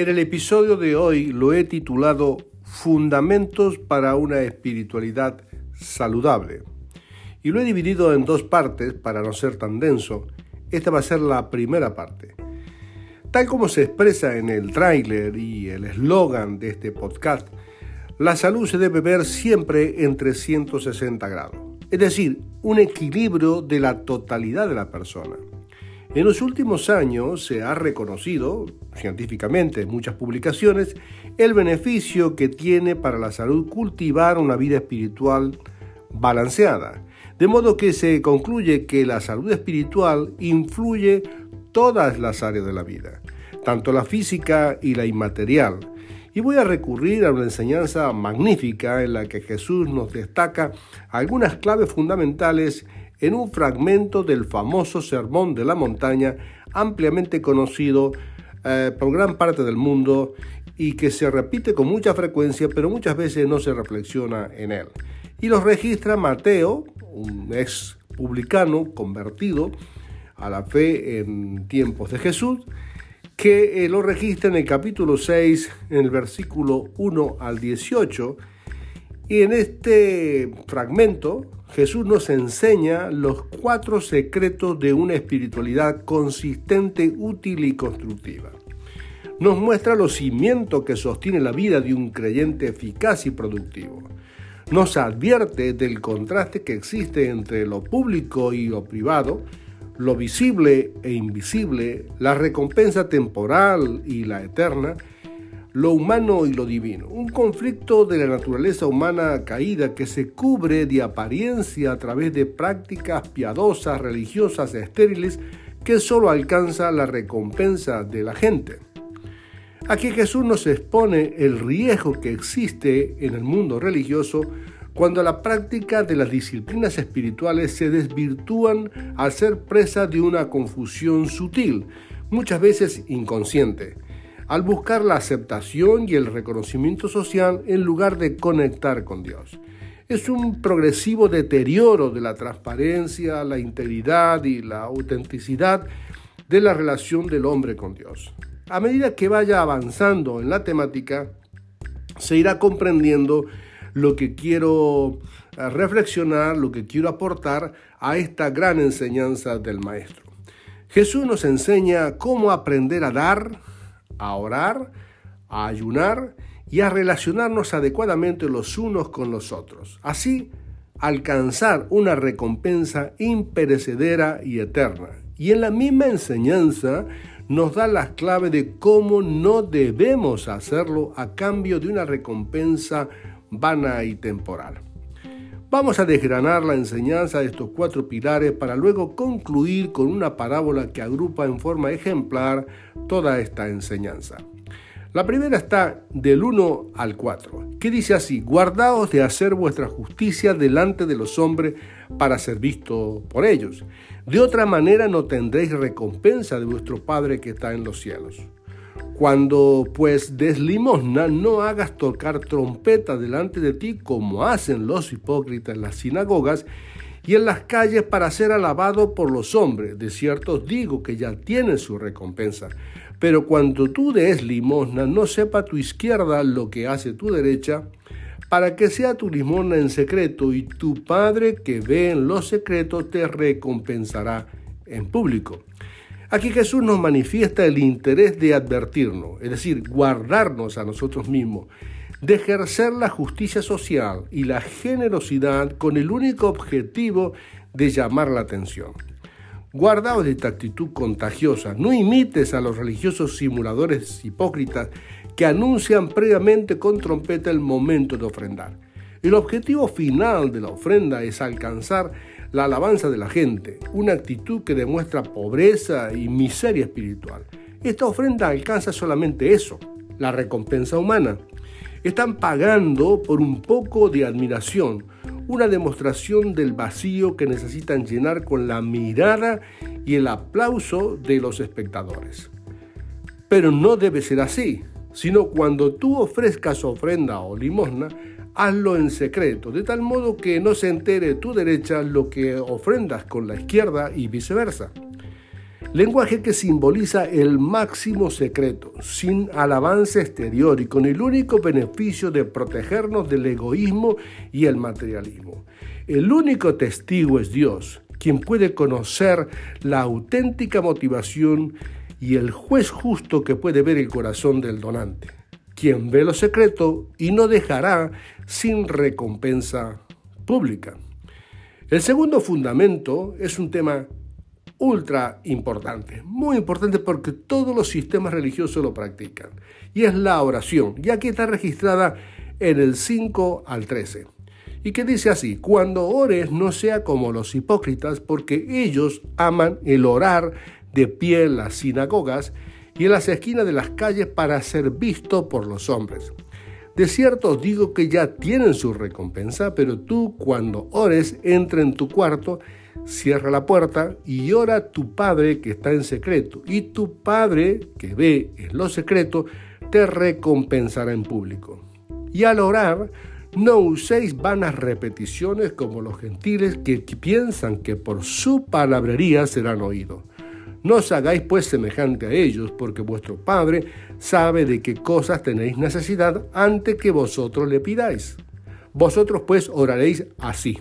En el episodio de hoy lo he titulado Fundamentos para una espiritualidad saludable. Y lo he dividido en dos partes para no ser tan denso. Esta va a ser la primera parte. Tal como se expresa en el tráiler y el eslogan de este podcast, la salud se debe ver siempre en 360 grados, es decir, un equilibrio de la totalidad de la persona. En los últimos años se ha reconocido, científicamente en muchas publicaciones, el beneficio que tiene para la salud cultivar una vida espiritual balanceada. De modo que se concluye que la salud espiritual influye todas las áreas de la vida, tanto la física y la inmaterial. Y voy a recurrir a una enseñanza magnífica en la que Jesús nos destaca algunas claves fundamentales en un fragmento del famoso Sermón de la Montaña, ampliamente conocido eh, por gran parte del mundo y que se repite con mucha frecuencia, pero muchas veces no se reflexiona en él. Y lo registra Mateo, un ex publicano convertido a la fe en tiempos de Jesús, que eh, lo registra en el capítulo 6, en el versículo 1 al 18, y en este fragmento Jesús nos enseña los cuatro secretos de una espiritualidad consistente, útil y constructiva. Nos muestra los cimientos que sostienen la vida de un creyente eficaz y productivo. Nos advierte del contraste que existe entre lo público y lo privado, lo visible e invisible, la recompensa temporal y la eterna, lo humano y lo divino. Un conflicto de la naturaleza humana caída que se cubre de apariencia a través de prácticas piadosas, religiosas, estériles, que solo alcanza la recompensa de la gente. Aquí Jesús nos expone el riesgo que existe en el mundo religioso cuando la práctica de las disciplinas espirituales se desvirtúan al ser presa de una confusión sutil, muchas veces inconsciente al buscar la aceptación y el reconocimiento social en lugar de conectar con Dios. Es un progresivo deterioro de la transparencia, la integridad y la autenticidad de la relación del hombre con Dios. A medida que vaya avanzando en la temática, se irá comprendiendo lo que quiero eh, reflexionar, lo que quiero aportar a esta gran enseñanza del Maestro. Jesús nos enseña cómo aprender a dar, a orar, a ayunar y a relacionarnos adecuadamente los unos con los otros. Así, alcanzar una recompensa imperecedera y eterna. Y en la misma enseñanza nos da las claves de cómo no debemos hacerlo a cambio de una recompensa vana y temporal. Vamos a desgranar la enseñanza de estos cuatro pilares para luego concluir con una parábola que agrupa en forma ejemplar toda esta enseñanza. La primera está del 1 al 4, que dice así, guardaos de hacer vuestra justicia delante de los hombres para ser visto por ellos. De otra manera no tendréis recompensa de vuestro Padre que está en los cielos. Cuando pues des limosna, no hagas tocar trompeta delante de ti como hacen los hipócritas en las sinagogas y en las calles para ser alabado por los hombres. De cierto os digo que ya tienen su recompensa. Pero cuando tú des limosna, no sepa tu izquierda lo que hace tu derecha, para que sea tu limosna en secreto y tu Padre que ve en los secretos te recompensará en público. Aquí Jesús nos manifiesta el interés de advertirnos, es decir, guardarnos a nosotros mismos, de ejercer la justicia social y la generosidad con el único objetivo de llamar la atención. Guardaos de esta actitud contagiosa, no imites a los religiosos simuladores hipócritas que anuncian previamente con trompeta el momento de ofrendar. El objetivo final de la ofrenda es alcanzar la alabanza de la gente, una actitud que demuestra pobreza y miseria espiritual. Esta ofrenda alcanza solamente eso, la recompensa humana. Están pagando por un poco de admiración, una demostración del vacío que necesitan llenar con la mirada y el aplauso de los espectadores. Pero no debe ser así, sino cuando tú ofrezcas ofrenda o limosna, hazlo en secreto, de tal modo que no se entere tu derecha lo que ofrendas con la izquierda y viceversa. Lenguaje que simboliza el máximo secreto, sin alabanza exterior y con el único beneficio de protegernos del egoísmo y el materialismo. El único testigo es Dios, quien puede conocer la auténtica motivación y el juez justo que puede ver el corazón del donante, quien ve lo secreto y no dejará sin recompensa pública. El segundo fundamento es un tema ultra importante, muy importante porque todos los sistemas religiosos lo practican, y es la oración, ya que está registrada en el 5 al 13, y que dice así, cuando ores no sea como los hipócritas, porque ellos aman el orar de pie en las sinagogas y en las esquinas de las calles para ser visto por los hombres. De cierto os digo que ya tienen su recompensa, pero tú cuando ores, entra en tu cuarto, cierra la puerta y ora a tu Padre que está en secreto, y tu Padre que ve en lo secreto te recompensará en público. Y al orar, no uséis vanas repeticiones como los gentiles que piensan que por su palabrería serán oídos. No os hagáis pues semejante a ellos, porque vuestro Padre sabe de qué cosas tenéis necesidad antes que vosotros le pidáis. Vosotros pues oraréis así.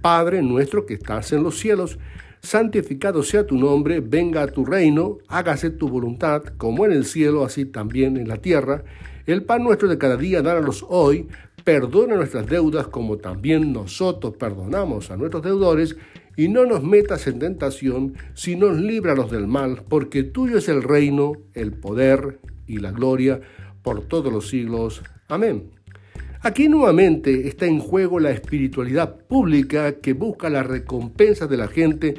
Padre nuestro que estás en los cielos, santificado sea tu nombre, venga a tu reino, hágase tu voluntad, como en el cielo, así también en la tierra. El pan nuestro de cada día, dáranos hoy, perdona nuestras deudas como también nosotros perdonamos a nuestros deudores, y no nos metas en tentación, sino líbranos del mal, porque tuyo es el reino, el poder y la gloria por todos los siglos. Amén. Aquí nuevamente está en juego la espiritualidad pública que busca la recompensa de la gente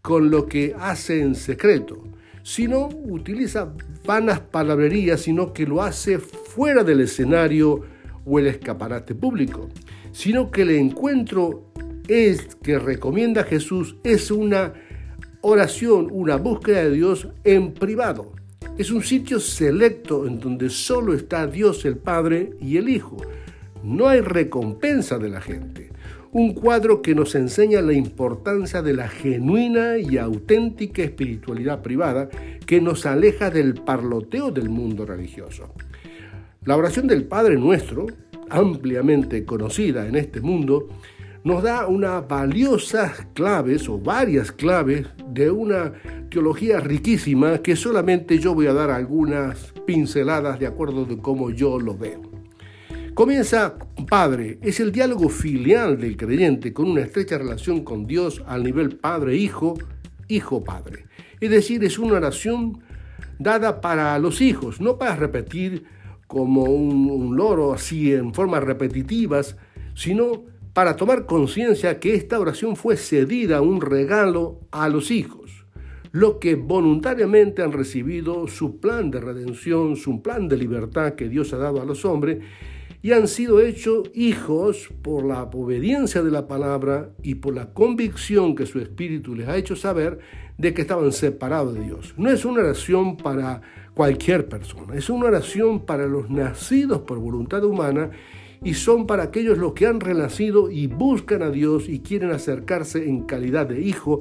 con lo que hace en secreto. Si no utiliza vanas palabrerías, sino que lo hace fuera del escenario o el escaparate público, sino que el encuentro es que recomienda Jesús es una oración, una búsqueda de Dios en privado. Es un sitio selecto en donde solo está Dios el Padre y el Hijo no hay recompensa de la gente. Un cuadro que nos enseña la importancia de la genuina y auténtica espiritualidad privada que nos aleja del parloteo del mundo religioso. La oración del Padre Nuestro, ampliamente conocida en este mundo, nos da unas valiosas claves o varias claves de una teología riquísima que solamente yo voy a dar algunas pinceladas de acuerdo de cómo yo lo veo. Comienza Padre, es el diálogo filial del creyente con una estrecha relación con Dios al nivel Padre-Hijo, Hijo-Padre. Es decir, es una oración dada para los hijos, no para repetir como un, un loro así en formas repetitivas, sino para tomar conciencia que esta oración fue cedida, un regalo a los hijos, los que voluntariamente han recibido su plan de redención, su plan de libertad que Dios ha dado a los hombres y han sido hechos hijos por la obediencia de la palabra y por la convicción que su espíritu les ha hecho saber de que estaban separados de Dios. No es una oración para cualquier persona, es una oración para los nacidos por voluntad humana y son para aquellos los que han renacido y buscan a Dios y quieren acercarse en calidad de hijo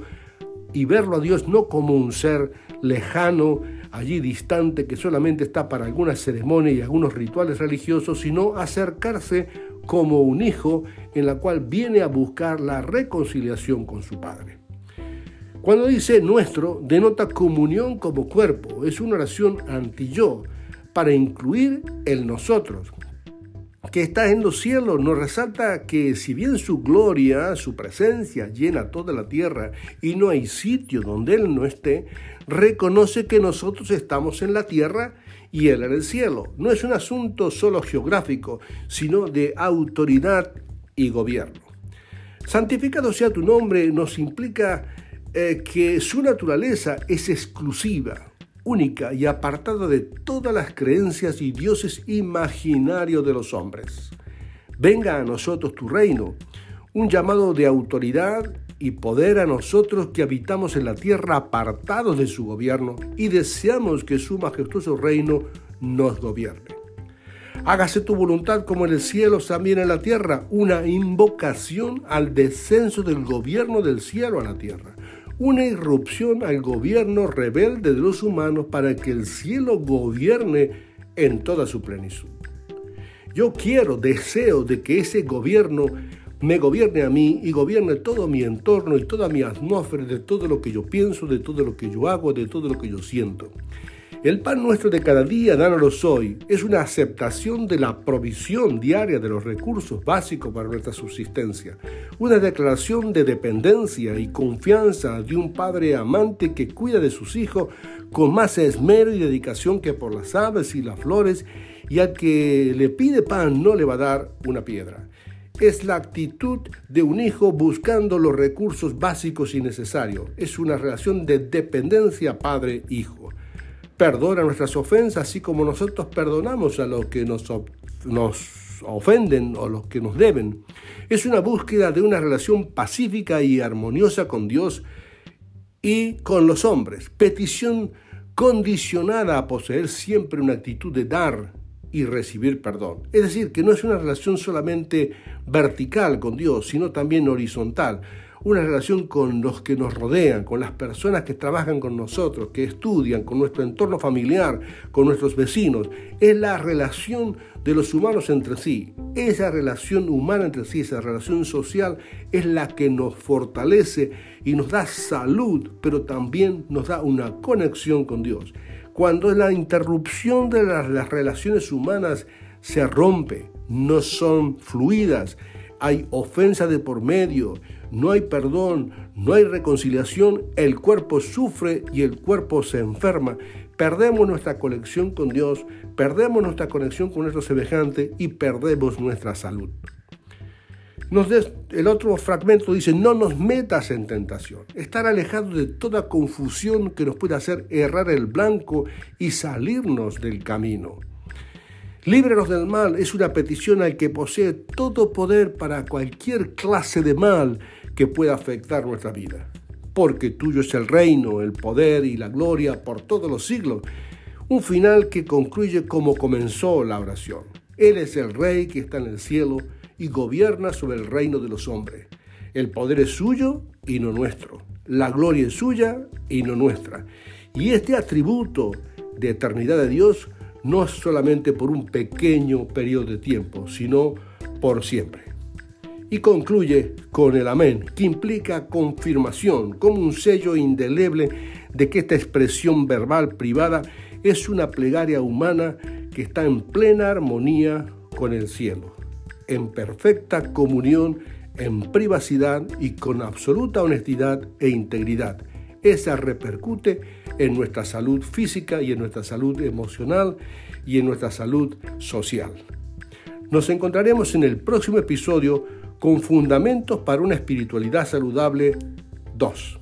y verlo a Dios no como un ser lejano, allí distante, que solamente está para algunas ceremonias y algunos rituales religiosos, sino acercarse como un hijo en la cual viene a buscar la reconciliación con su Padre. Cuando dice nuestro, denota comunión como cuerpo, es una oración anti-yo, para incluir el nosotros, que está en los cielos, nos resalta que si bien su gloria, su presencia llena toda la tierra y no hay sitio donde Él no esté, reconoce que nosotros estamos en la tierra y Él en el cielo. No es un asunto solo geográfico, sino de autoridad y gobierno. Santificado sea tu nombre nos implica eh, que su naturaleza es exclusiva, única y apartada de todas las creencias y dioses imaginarios de los hombres. Venga a nosotros tu reino, un llamado de autoridad y poder a nosotros que habitamos en la tierra apartados de su gobierno y deseamos que su majestuoso reino nos gobierne. Hágase tu voluntad como en el cielo, también en la tierra, una invocación al descenso del gobierno del cielo a la tierra, una irrupción al gobierno rebelde de los humanos para que el cielo gobierne en toda su plenitud. Yo quiero, deseo de que ese gobierno me gobierne a mí y gobierne todo mi entorno y toda mi atmósfera, de todo lo que yo pienso, de todo lo que yo hago, de todo lo que yo siento. El pan nuestro de cada día, dánoslo hoy, es una aceptación de la provisión diaria de los recursos básicos para nuestra subsistencia, una declaración de dependencia y confianza de un padre amante que cuida de sus hijos con más esmero y dedicación que por las aves y las flores, y al que le pide pan no le va a dar una piedra es la actitud de un hijo buscando los recursos básicos y necesarios. Es una relación de dependencia padre-hijo. Perdona nuestras ofensas así como nosotros perdonamos a los que nos, nos ofenden o los que nos deben. Es una búsqueda de una relación pacífica y armoniosa con Dios y con los hombres. Petición condicionada a poseer siempre una actitud de dar y recibir perdón. Es decir, que no es una relación solamente vertical con Dios, sino también horizontal. Una relación con los que nos rodean, con las personas que trabajan con nosotros, que estudian, con nuestro entorno familiar, con nuestros vecinos. Es la relación de los humanos entre sí. Esa relación humana entre sí, esa relación social, es la que nos fortalece y nos da salud, pero también nos da una conexión con Dios cuando la interrupción de las, relaciones humanas se rompe, no son fluidas, hay ofensa de por medio, no hay perdón, no hay reconciliación, el cuerpo sufre y el cuerpo se enferma. Perdemos nuestra conexión con Dios, perdemos nuestra conexión con nuestro semejante y perdemos nuestra salud el otro fragmento dice, no nos metas en tentación. Estar alejado de toda confusión que nos pueda hacer errar el blanco y salirnos del camino. Líbrenos del mal es una petición al que posee todo poder para cualquier clase de mal que pueda afectar nuestra vida. Porque tuyo es el reino, el poder y la gloria por todos los siglos. Un final que concluye como comenzó la oración. Él es el rey que está en el cielo y gobierna sobre el reino de los hombres. El poder es suyo y no nuestro. La gloria es suya y no nuestra. Y este atributo de eternidad de Dios no es solamente por un pequeño periodo de tiempo, sino por siempre. Y concluye con el amén, que implica confirmación, como un sello indeleble de que esta expresión verbal privada es una plegaria humana que está en plena armonía con el cielo en perfecta comunión, en privacidad y con absoluta honestidad e integridad. Esa repercute en nuestra salud física y en nuestra salud emocional y en nuestra salud social. Nos encontraremos en el próximo episodio con Fundamentos para una Espiritualidad Saludable 2.